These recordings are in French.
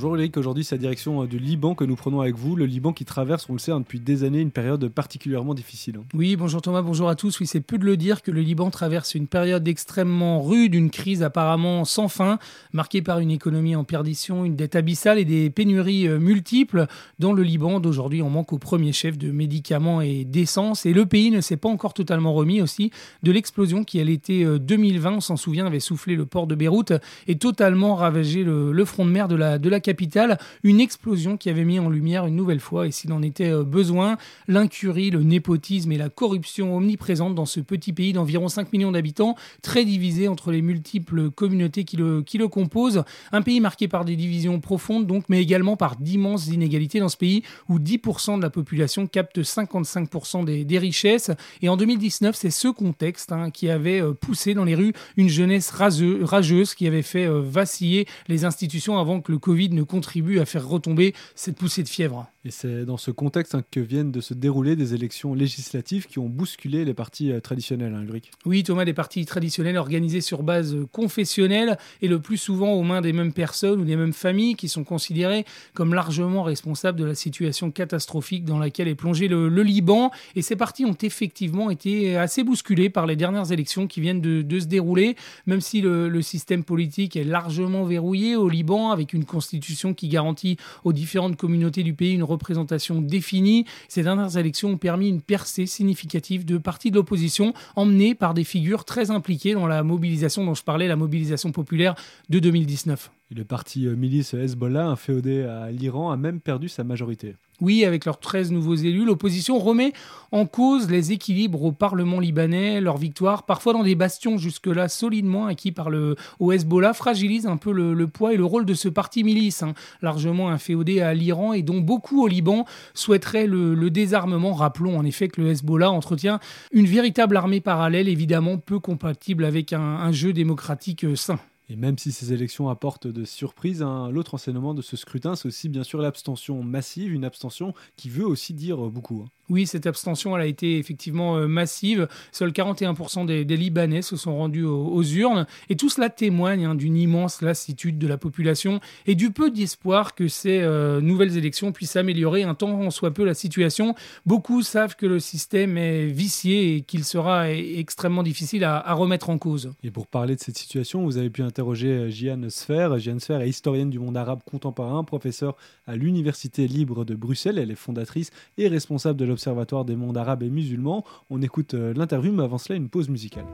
Bonjour Ulrich, aujourd'hui c'est la direction euh, du Liban que nous prenons avec vous, le Liban qui traverse, on le sait, depuis des années une période particulièrement difficile. Oui, bonjour Thomas, bonjour à tous. Oui, c'est peu de le dire que le Liban traverse une période extrêmement rude, une crise apparemment sans fin, marquée par une économie en perdition, une dette abyssale et des pénuries euh, multiples. Dans le Liban d'aujourd'hui, on manque au premier chef de médicaments et d'essence. Et le pays ne s'est pas encore totalement remis aussi de l'explosion qui, à l'été euh, 2020, on s'en souvient, avait soufflé le port de Beyrouth et totalement ravagé le, le front de mer de la, de la Une explosion qui avait mis en lumière une nouvelle fois, et s'il en était euh, besoin, l'incurie, le népotisme et la corruption omniprésente dans ce petit pays d'environ 5 millions d'habitants, très divisé entre les multiples communautés qui le, qui le composent. Un pays marqué par des divisions profondes, donc, mais également par d'immenses inégalités dans ce pays où 10% de la population capte 55% des, des richesses. Et en 2019, c'est ce contexte hein, qui avait euh, poussé dans les rues une jeunesse rageuse qui avait fait euh, vaciller les institutions avant que le Covid ne contribue à faire retomber cette poussée de fièvre. Et c'est dans ce contexte hein, que viennent de se dérouler des élections législatives qui ont bousculé les partis euh, traditionnels, hein. Oui, Thomas, des partis traditionnels organisés sur base euh, confessionnelle et le plus souvent aux mains des mêmes personnes ou des mêmes familles qui sont considérées comme largement responsables de la situation catastrophique dans laquelle est plongé le, Liban. Et ces partis ont effectivement été assez bousculés par les dernières élections qui viennent de, de se dérouler, même si le, le système politique est largement verrouillé au Liban avec une constitution qui garantit aux différentes communautés du pays une représentation définie. Ces dernières élections ont permis une percée significative de partis de l'opposition emmenés par des figures très impliquées dans la mobilisation dont je parlais, la mobilisation populaire de 2019. Le parti euh, milice Hezbollah, inféodé à l'Iran, a même perdu sa majorité. Oui, avec leurs 13 nouveaux élus, l'opposition remet en cause les équilibres au Parlement libanais, leur victoire, parfois dans des bastions jusque-là solidement acquis par le Hezbollah, fragilise un peu le, poids et le rôle de ce parti milice, hein, largement inféodé à l'Iran et dont beaucoup au Liban souhaiteraient le, désarmement. Rappelons en effet que le Hezbollah entretient une véritable armée parallèle, évidemment peu compatible avec un, jeu démocratique sain. Et même si ces élections apportent de surprises, hein, l'autre enseignement de ce scrutin, c'est aussi bien sûr l'abstention massive, une abstention qui veut aussi dire beaucoup. hein. Oui, cette abstention, elle a été effectivement euh, massive. Seuls 41% des, des Libanais se sont rendus aux, aux urnes. Et tout cela témoigne hein, d'une immense lassitude de la population et du peu d'espoir que ces euh, nouvelles élections puissent améliorer un tant en soit peu la situation. Beaucoup savent que le système est vicié et qu'il sera e- extrêmement difficile à, à remettre en cause. Et pour parler de cette situation, vous avez pu interroger euh, Jiane Sfer. Jiane Sfer est historienne du monde arabe contemporain, professeure à l'Université libre de Bruxelles. Elle est fondatrice et responsable de l'Observatoire des mondes arabes et musulmans. On écoute euh, l'interview, mais avant cela, une pause musicale.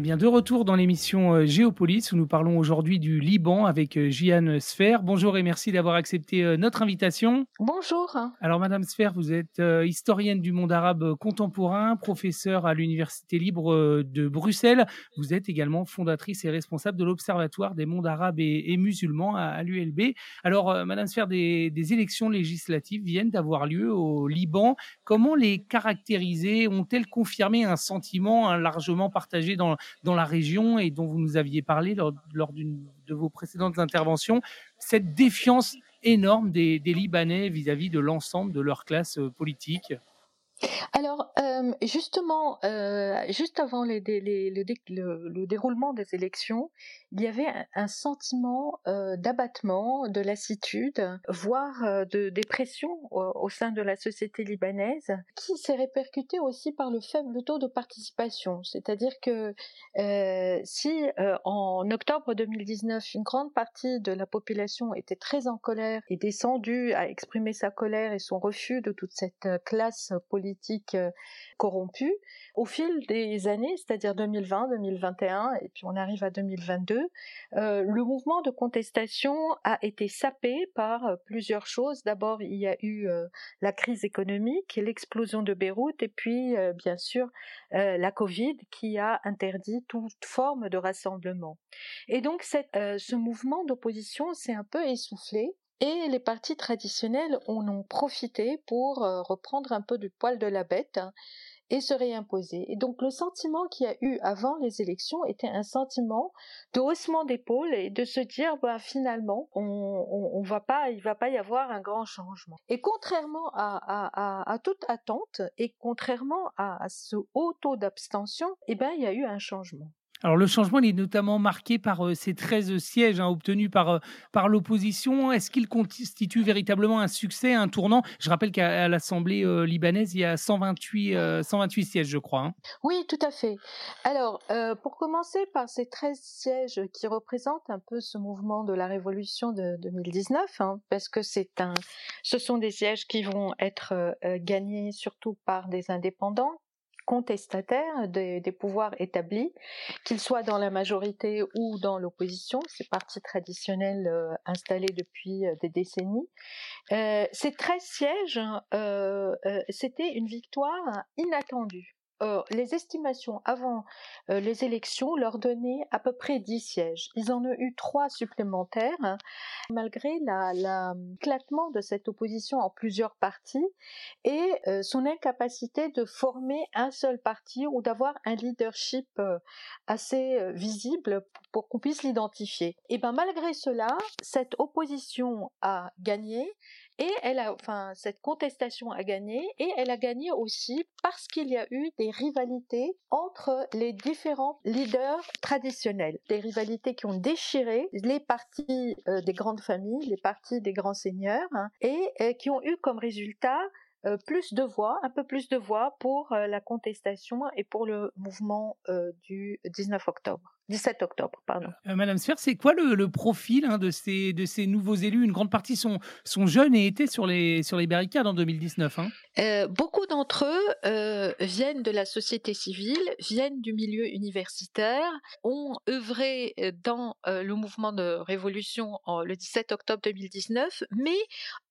Eh bien, de retour dans l'émission euh, Géopolis, où nous parlons aujourd'hui du Liban avec euh, Jiane Sfer. Bonjour et merci d'avoir accepté euh, notre invitation. Bonjour. Alors, Madame Sfer, vous êtes historienne du monde arabe contemporain, professeure à l'Université libre de Bruxelles. Vous êtes également fondatrice et responsable de l'Observatoire des mondes arabes et, musulmans à, l'ULB. Alors, Madame Sfer, des, des élections législatives viennent d'avoir lieu au Liban. Comment les caractériser? Ont-elles confirmé un sentiment largement partagé dans dans la région et dont vous nous aviez parlé lors, d'une de vos précédentes interventions, cette défiance énorme des, Libanais vis-à-vis de l'ensemble de leur classe euh, politique alors, euh, justement, euh, juste avant le, déroulement des élections, il y avait un, sentiment euh, d'abattement, de lassitude, voire de dépression au, sein de la société libanaise, qui s'est répercuté aussi par le faible taux de participation. C'est-à-dire que si en octobre 2019, une grande partie de la population était très en colère et descendue à exprimer sa colère et son refus de toute cette classe politique corrompue, au fil des années, c'est-à-dire 2020, 2021, et puis on arrive à 2022, euh, le mouvement de contestation a été sapé par euh, plusieurs choses. D'abord, il y a eu euh, la crise économique, l'explosion de Beyrouth, et puis bien sûr la Covid qui a interdit toute forme de rassemblement. Et donc ce mouvement d'opposition s'est un peu essoufflé. Et les partis traditionnels en ont profité pour reprendre un peu du poil de la bête hein, et se réimposer. Et donc le sentiment qu'il y a eu avant les élections était un sentiment de haussement d'épaule et de se dire bah finalement on, on, va pas il va pas y avoir un grand changement. Et contrairement à, toute attente et contrairement à, ce haut taux d'abstention, eh ben il y a eu un changement. Alors le changement il est notamment marqué par euh, ces 13 sièges hein, obtenus par, euh, par l'opposition. Est-ce qu'il constitue véritablement un succès, un tournant? Je rappelle qu'à l'Assemblée euh, libanaise, il y a 128, 128 sièges, je crois. Hein. Oui, tout à fait. Alors, pour commencer par ces 13 sièges qui représentent un peu ce mouvement de la révolution de 2019, hein, parce que c'est un, ce sont des sièges qui vont être gagnés surtout par des indépendants contestataires des, pouvoirs établis, qu'ils soient dans la majorité ou dans l'opposition, ces partis traditionnels euh, installés depuis euh, des décennies. Euh, ces 13 sièges, c'était une victoire inattendue. Euh, les estimations avant euh, les élections leur donnaient à peu près 10 sièges. Ils en ont eu trois supplémentaires, hein, malgré l'éclatement de cette opposition en plusieurs partis et euh, son incapacité de former un seul parti ou d'avoir un leadership assez visible pour, qu'on puisse l'identifier. Et ben malgré cela, cette opposition a gagné et elle a, enfin, cette contestation a gagné et elle a gagné aussi parce qu'il y a eu des rivalités entre les différents leaders traditionnels, des rivalités qui ont déchiré les partis euh, des grandes familles, les partis des grands seigneurs, hein, et euh, qui ont eu comme résultat euh, plus de voix, un peu plus de voix pour la contestation et pour le mouvement du 19 octobre. 17 octobre, pardon. Madame Sfer, c'est quoi le, profil hein, de, ces, de ces nouveaux élus? Une grande partie sont, sont jeunes et étaient sur les, sur les barricades en 2019. Hein. beaucoup d'entre eux viennent de la société civile, viennent du milieu universitaire, ont œuvré dans le mouvement de révolution le 17 octobre 2019, mais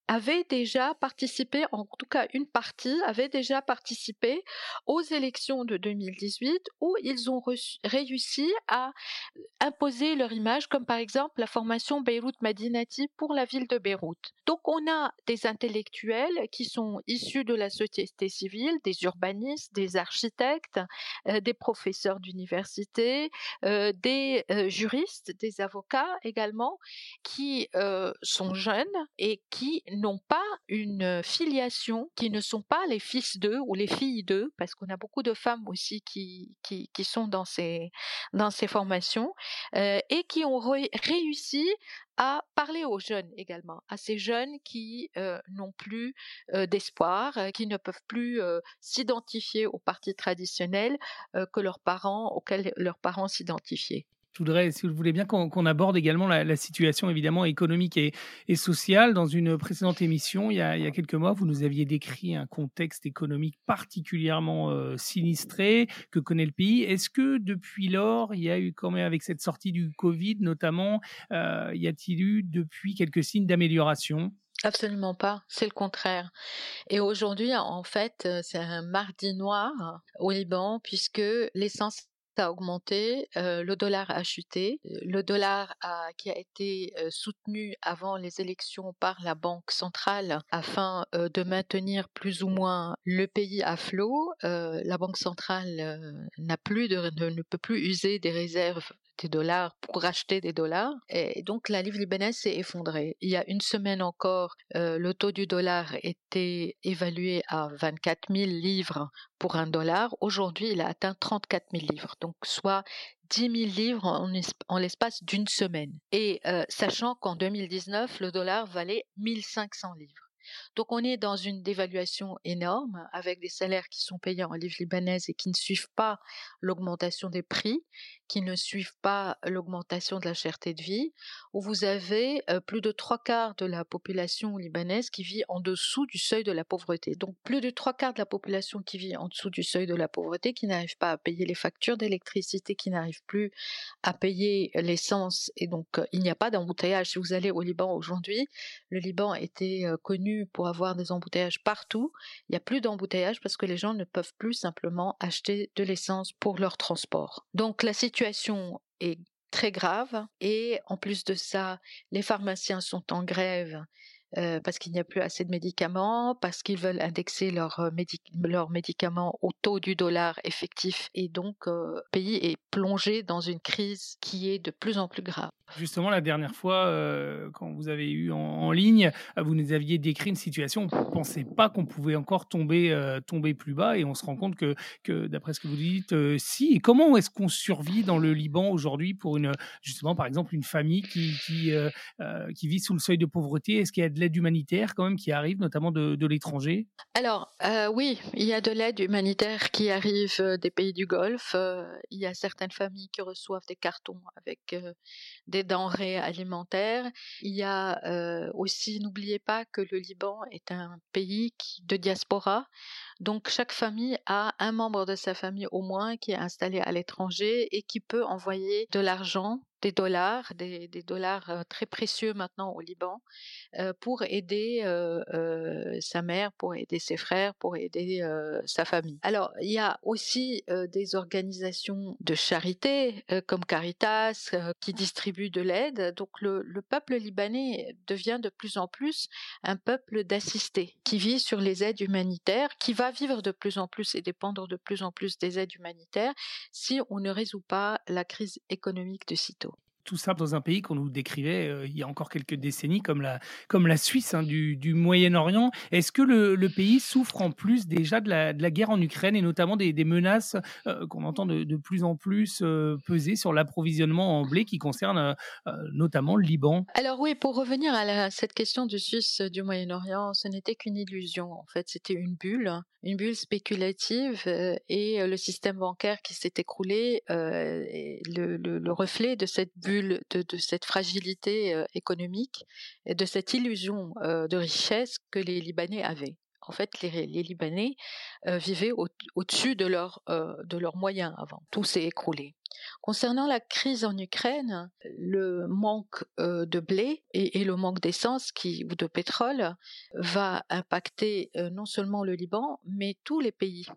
avait déjà participé, en tout cas une partie, avait déjà participé aux élections de 2018 où ils ont réussi à imposer leur image, comme par exemple la formation Beyrouth Madinati pour la ville de Beyrouth. Donc on a des intellectuels qui sont issus de la société civile, des urbanistes, des architectes, euh, des professeurs d'université, euh, des euh, juristes, des avocats également, qui sont jeunes et qui n'ont pas une filiation, qui ne sont pas les fils d'eux ou les filles d'eux, parce qu'on a beaucoup de femmes aussi qui, qui, sont dans ces, dans ces formations, euh, et qui ont réussi à parler aux jeunes également, à ces jeunes qui euh, n'ont plus euh, d'espoir, qui ne peuvent plus s'identifier aux partis traditionnels que leurs parents, auxquels leurs parents s'identifiaient. Je voudrais, si vous voulez bien, qu'on aborde également la, situation évidemment économique et, sociale. Dans une précédente émission, il y, a, quelques mois, vous nous aviez décrit un contexte économique particulièrement euh, sinistré que connaît le pays. Est-ce que depuis lors, il y a eu quand même, avec cette sortie du Covid notamment, euh, y a-t-il eu depuis quelques signes d'amélioration? Absolument pas, c'est le contraire. Et aujourd'hui, en fait, euh, c'est un mardi noir au Liban puisque l'essence a augmenté, le dollar a chuté. Le dollar qui a été soutenu avant les élections par la Banque centrale afin de maintenir plus ou moins le pays à flot. la Banque centrale n'a plus ne peut plus user des réserves des dollars pour acheter des dollars. Et donc la livre libanaise s'est effondrée. Il y a une semaine encore, euh, le taux du dollar était évalué à 24 000 livres pour un dollar. Aujourd'hui, il a atteint 34 000 livres, donc soit 10 000 livres en, l'espace d'une semaine. Et euh, sachant qu'en 2019, le dollar valait 1500 livres. Donc on est dans une dévaluation énorme avec des salaires qui sont payés en livres libanaises et qui ne suivent pas l'augmentation des prix, qui ne suivent pas l'augmentation de la cherté de vie, où vous avez plus de trois quarts de la population libanaise qui vit en dessous du seuil de la pauvreté. Donc plus de trois quarts de la population qui vit en dessous du seuil de la pauvreté, qui n'arrive pas à payer les factures d'électricité, qui n'arrive plus à payer l'essence, et donc il n'y a pas d'embouteillage. Si vous allez au Liban aujourd'hui, le Liban était connu pour avoir des embouteillages partout. Il n'y a plus d'embouteillages parce que les gens ne peuvent plus simplement acheter de l'essence pour leur transport. Donc la situation est très grave et en plus de ça, les pharmaciens sont en grève parce qu'il n'y a plus assez de médicaments, parce qu'ils veulent indexer leurs médicaments au taux du dollar effectif. Et donc, le pays est plongé dans une crise qui est de plus en plus grave. Justement, la dernière fois, quand vous avez eu en, ligne, vous nous aviez décrit une situation où on ne pensait pas qu'on pouvait encore tomber, tomber plus bas. Et on se rend compte que, d'après ce que vous dites, si. Et comment est-ce qu'on survit dans le Liban aujourd'hui pour une, justement, par exemple, une famille qui, vit sous le seuil de pauvreté? Est-ce qu'il y a l'aide humanitaire quand même qui arrive, notamment de, l'étranger? Alors euh, oui, il y a de l'aide humanitaire qui arrive euh, des pays du Golfe. Euh, il y a certaines familles qui reçoivent des cartons avec des denrées alimentaires. Il y a aussi, n'oubliez pas que le Liban est un pays qui, de diaspora. Donc chaque famille a un membre de sa famille au moins qui est installé à l'étranger et qui peut envoyer de l'argent des dollars, des, dollars très précieux maintenant au Liban, pour aider sa mère, pour aider ses frères, pour aider sa famille. Alors, il y a aussi des organisations de charité comme Caritas qui distribuent de l'aide. Donc, le, le, peuple libanais devient de plus en plus un peuple d'assistés qui vit sur les aides humanitaires, qui va vivre de plus en plus et dépendre de plus en plus des aides humanitaires si on ne résout pas la crise économique de sitôt tout ça dans un pays qu'on nous décrivait euh, il y a encore quelques décennies comme la, comme la Suisse hein, du, du Moyen-Orient. Est-ce que le, le, pays souffre en plus déjà de la, de la guerre en Ukraine et notamment des, des menaces euh, qu'on entend de, de, plus en plus euh, peser sur l'approvisionnement en blé qui concerne notamment le Liban? Alors oui, pour revenir à cette question du Suisse du Moyen-Orient, ce n'était qu'une illusion en fait, c'était une bulle, une bulle spéculative et le système bancaire qui s'est écroulé, le, le, le reflet de cette bulle de, cette fragilité économique et de cette illusion de richesse que les Libanais avaient. En fait, les, Libanais vivaient au-dessus de, leurs moyens avant. Tout s'est écroulé. Concernant la crise en Ukraine, le manque de blé et, le manque d'essence ou de pétrole va impacter non seulement le Liban, mais tous les pays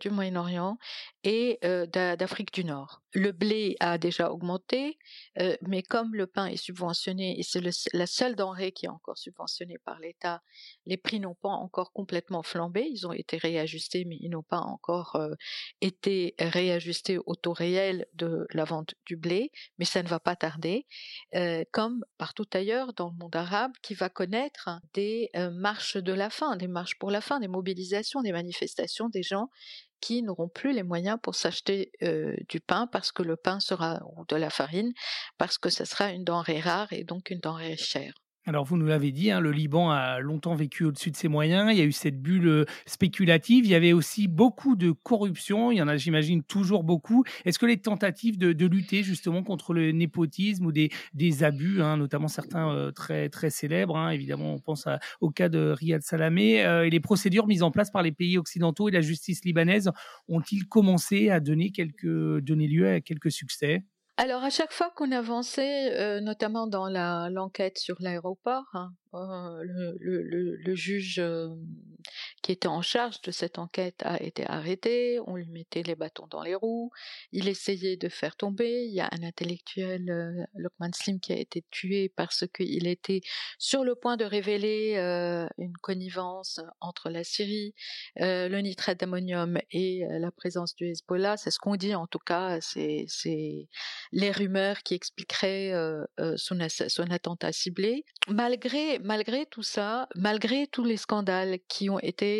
du Moyen-Orient et d'Afrique du Nord. Le blé a déjà augmenté, euh, mais comme le pain est subventionné et c'est la seule denrée qui est encore subventionnée par l'État, les prix n'ont pas encore complètement flambé. Ils ont été réajustés, mais ils n'ont pas encore été réajustés au taux réel de la vente du blé, mais ça ne va pas tarder, comme partout ailleurs dans le monde arabe, qui va connaître des marches de la faim, des marches pour la faim, des mobilisations, des manifestations des gens qui n'auront plus les moyens pour s'acheter du pain parce que le pain sera ou de la farine parce que ce sera une denrée rare et donc une denrée chère. Alors vous nous l'avez dit, hein, le Liban a longtemps vécu au-dessus de ses moyens, il y a eu cette bulle euh, spéculative, il y avait aussi beaucoup de corruption, il y en a j'imagine toujours beaucoup. Est-ce que les tentatives de, lutter justement contre le népotisme ou des, abus, hein, notamment certains euh, très, très célèbres, hein, évidemment on pense au cas de Riyad Salamé, euh, et les procédures mises en place par les pays occidentaux et la justice libanaise ont-ils commencé à donner, quelques, donner lieu à quelques succès? Alors à chaque fois qu'on avançait, notamment dans l'enquête sur l'aéroport, hein, euh, le, juge euh, qui était en charge de cette enquête a été arrêté, on lui mettait les bâtons dans les roues, il essayait de faire tomber, il y a un intellectuel, euh, Lokman Slim, qui a été tué parce qu'il était sur le point de révéler une connivence entre la Syrie, le nitrate d'ammonium et la présence du Hezbollah, c'est ce qu'on dit en tout cas, c'est les rumeurs qui expliqueraient son, son attentat ciblé. Malgré malgré tout ça, malgré tous les scandales qui ont été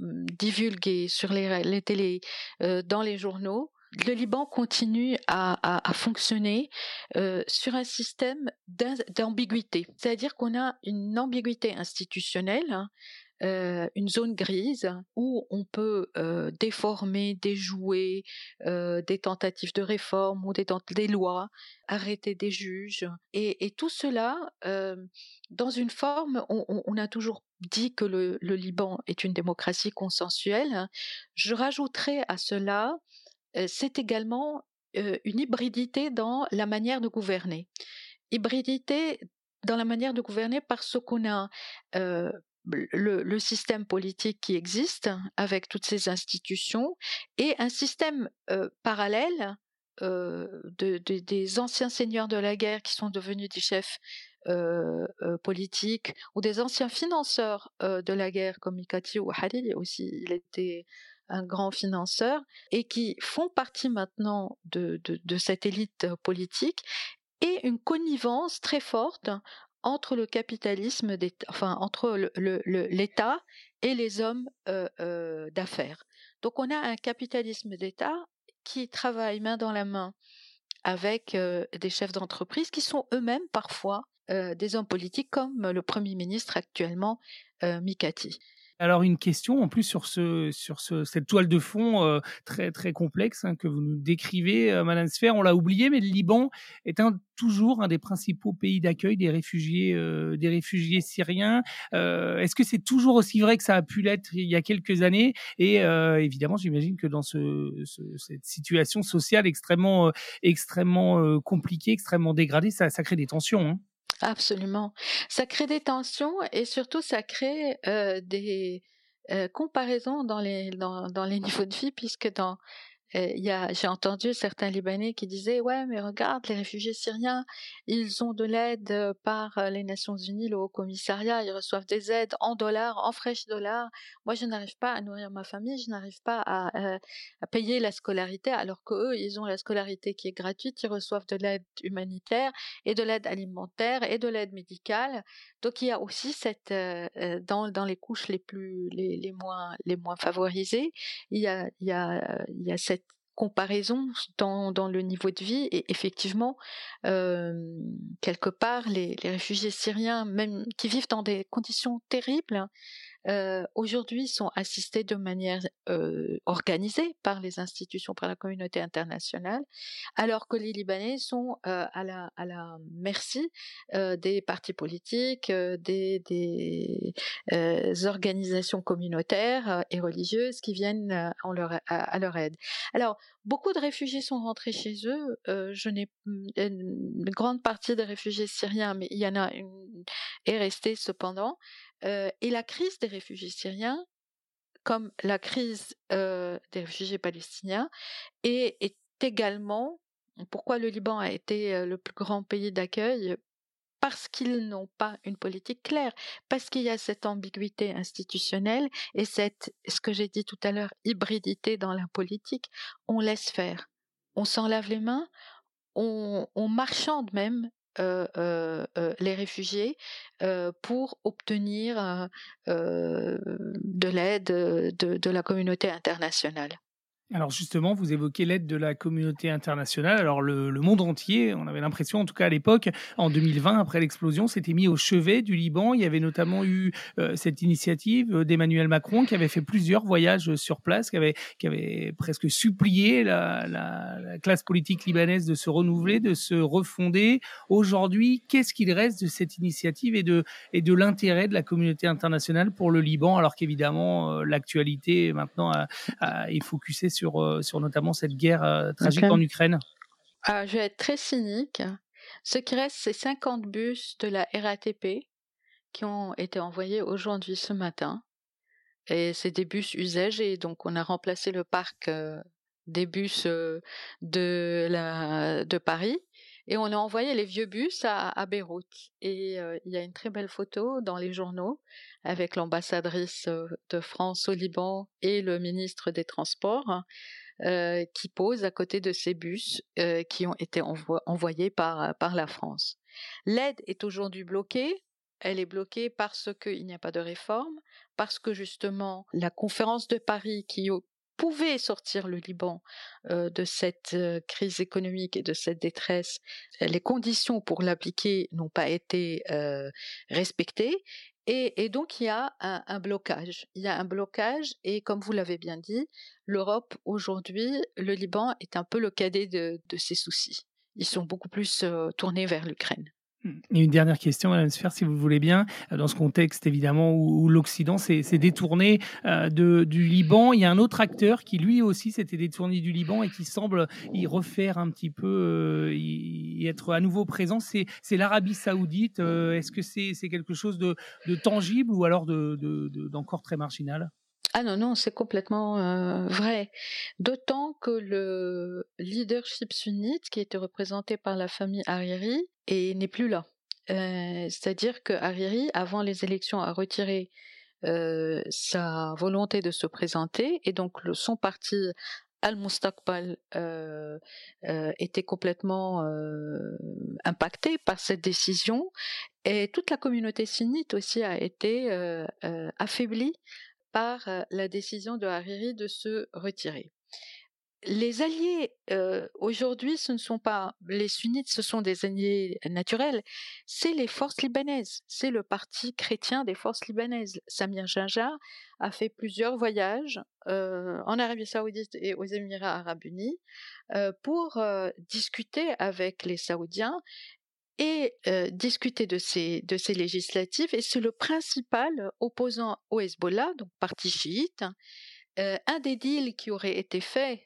divulgués sur les, les télés, dans les journaux, le Liban continue à, fonctionner sur un système d'ambiguïté. C'est-à-dire qu'on a une ambiguïté institutionnelle hein, euh, une zone grise où on peut euh, déformer, déjouer euh, des tentatives de réforme ou des, lois, arrêter des juges. Et, tout cela, dans une forme, on, a toujours dit que le, Liban est une démocratie consensuelle. Je rajouterai à cela, c'est également une hybridité dans la manière de gouverner. Hybridité dans la manière de gouverner parce qu'on a le, système politique qui existe avec toutes ces institutions et un système euh, parallèle euh, de, des anciens seigneurs de la guerre qui sont devenus des chefs euh, politiques ou des anciens financeurs de la guerre comme Mikati ou Halil aussi il était un grand financeur et qui font partie maintenant de, de cette élite politique et une connivence très forte entre le capitalisme, enfin entre l'État et les hommes euh, euh, d'affaires. Donc on a un capitalisme d'État qui travaille main dans la main avec euh, des chefs d'entreprise qui sont eux-mêmes parfois des hommes politiques comme le Premier ministre actuellement, Mikati. Alors une question en plus sur ce sur ce, cette toile de fond euh, très très complexe hein, que vous nous décrivez, euh, Madame Sfer. On l'a oublié, mais le Liban est un, toujours un des principaux pays d'accueil des réfugiés euh, des réfugiés syriens. Euh, Est-ce que c'est toujours aussi vrai que ça a pu l'être il y a quelques années? Et euh, évidemment, j'imagine que dans ce, ce, cette situation sociale extrêmement extrêmement compliquée, extrêmement dégradée, ça, ça crée des tensions. Hein. Absolument. Ça crée des tensions et surtout ça crée des comparaisons dans les, dans, dans les niveaux de vie puisque dans j'ai entendu certains Libanais qui disaient ouais mais regarde les réfugiés syriens ils ont de l'aide euh, par euh, les Nations Unies le Haut Commissariat. Ils reçoivent des aides en dollars en fraîches dollars. Moi je n'arrive pas à nourrir ma famille je n'arrive pas à, euh, payer la scolarité alors que eux ils ont la scolarité qui est gratuite. Ils reçoivent de l'aide humanitaire et de l'aide alimentaire et de l'aide médicale. Donc il y a aussi cette dans dans les couches les plus les, les moins les moins favorisées il y a il y a il y a cette comparaison dans, le niveau de vie et effectivement euh, quelque part les, réfugiés syriens même qui vivent dans des conditions terribles euh, aujourd'hui sont assistés de manière euh, organisée par les institutions, par la communauté internationale, alors que les Libanais sont euh, à, la, merci euh, des partis politiques, des, organisations communautaires et religieuses qui viennent à, leur aide. Alors, beaucoup de réfugiés sont rentrés chez eux. je n'ai une grande partie des réfugiés syriens, mais il y en a une est restée cependant et la crise des réfugiés syriens, comme la crise des réfugiés palestiniens, est, est, également pourquoi le Liban a été le plus grand pays d'accueil? Parce qu'ils n'ont pas une politique claire, parce qu'il y a cette ambiguïté institutionnelle et cette, ce que j'ai dit tout à l'heure, hybridité dans la politique. On laisse faire, on s'en lave les mains, on, marchande même les réfugiés pour obtenir de l'aide de, de, la communauté internationale. Alors justement, vous évoquez l'aide de la communauté internationale. Alors le, monde entier, on avait l'impression, en tout cas à l'époque, en 2020, après l'explosion, s'était mis au chevet du Liban. Il y avait notamment eu euh, cette initiative d'Emmanuel Macron qui avait fait plusieurs voyages sur place, qui avait, qui avait presque supplié la, la classe politique libanaise de se renouveler, de se refonder. Aujourd'hui, qu'est-ce qu'il reste de cette initiative et de, et de l'intérêt de la communauté internationale pour le Liban, alors qu'évidemment euh, l'actualité maintenant est focusée sur, euh, sur notamment cette guerre euh, tragique en Ukraine ah, Je vais être très cynique. Ce qui reste, c'est 50 bus de la RATP qui ont été envoyés aujourd'hui ce matin. Et c'est des bus usagés, donc on a remplacé le parc euh, des bus de, la, de Paris et on a envoyé les vieux bus à, Beyrouth. Et il y a une très belle photo dans les journaux avec l'ambassadrice de France au Liban et le ministre des Transports qui posent à côté de ces bus qui ont été envoyés par, par la France. L'aide est aujourd'hui bloquée. Elle est bloquée parce qu'il n'y a pas de réforme, parce que justement la conférence de Paris qui pouvait sortir le Liban de cette crise économique et de cette détresse, les conditions pour l'appliquer n'ont pas été respectées. Et, donc il y a un, blocage. Il y a un blocage et comme vous l'avez bien dit, l'Europe aujourd'hui, le Liban est un peu le cadet de, de ses soucis. Ils sont beaucoup plus tournés vers l'Ukraine. Et une dernière question, Madame Sfer, si vous le voulez bien, euh, dans ce contexte évidemment où, l'Occident s'est détourné euh, du Liban, il y a un autre acteur qui lui aussi s'était détourné du Liban et qui semble y refaire un petit peu, euh, y, être à nouveau présent, c'est l'Arabie saoudite. Est-ce que c'est quelque chose de, tangible ou alors d'encore de, très marginal? Ah non, non, c'est complètement vrai. D'autant que le leadership sunnite, qui était représenté par la famille Hariri, n'est plus là. Euh, c'est-à-dire que Hariri, avant les élections, a retiré euh, sa volonté de se présenter, et donc son parti Al-Mustaqbal était complètement impacté par cette décision et toute la communauté sunnite aussi a été affaiblie par la décision de Hariri de se retirer. Les alliés aujourd'hui, ce ne sont pas les sunnites, ce sont des alliés naturels, c'est les forces libanaises, c'est le parti chrétien des forces libanaises. Samir Jinjar a fait plusieurs voyages en Arabie saoudite et aux Émirats arabes unis pour discuter avec les Saoudiens et discuter de ces, de ces législatives. Et c'est le principal opposant au Hezbollah, donc parti chiite. un des deals qui aurait été fait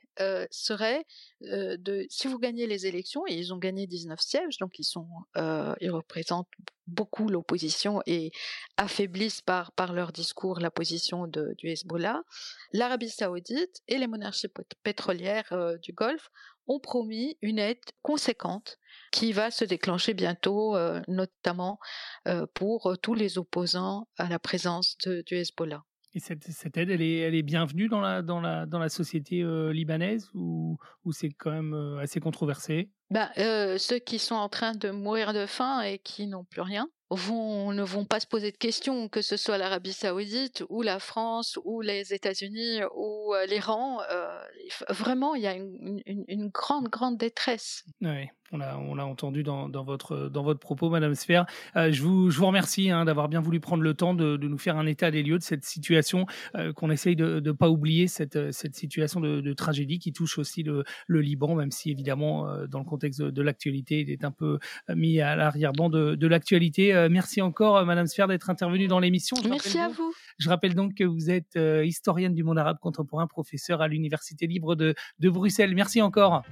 serait de, si vous gagnez les élections, et ils ont gagné 19 sièges, donc ils, sont, ils représentent beaucoup l'opposition et affaiblissent par, par leur discours la position de, du Hezbollah, l'Arabie saoudite et les monarchies pétrolières du Golfe ont promis une aide conséquente qui va se déclencher bientôt, euh, notamment euh, pour euh, tous les opposants à la présence du Hezbollah. Et cette, aide, elle est, elle est, bienvenue dans la, dans la, dans la société libanaise ou, ou c'est quand même assez controversé? Ben, Ceux qui sont en train de mourir de faim et qui n'ont plus rien vont, ne vont pas se poser de questions, que ce soit l'Arabie saoudite ou la France ou les États-Unis ou l'Iran. vraiment, il y a une, une, une grande, grande détresse. Oui on l'a entendu dans, votre, dans votre propos, Madame Sfer. Euh, je, vous, je vous remercie hein, d'avoir bien voulu prendre le temps de, nous faire un état des lieux de cette situation, euh, qu'on essaye de ne pas oublier, cette, cette situation de, tragédie qui touche aussi le, Liban, même si évidemment, euh, dans le contexte de, l'actualité, il est un peu mis à l'arrière-ban de, l'actualité. merci encore, Madame Sfer, d'être intervenue dans l'émission. Merci à vous. Je rappelle donc que vous êtes historienne du monde arabe contemporain, professeur à l'Université libre de, de Bruxelles. Merci encore.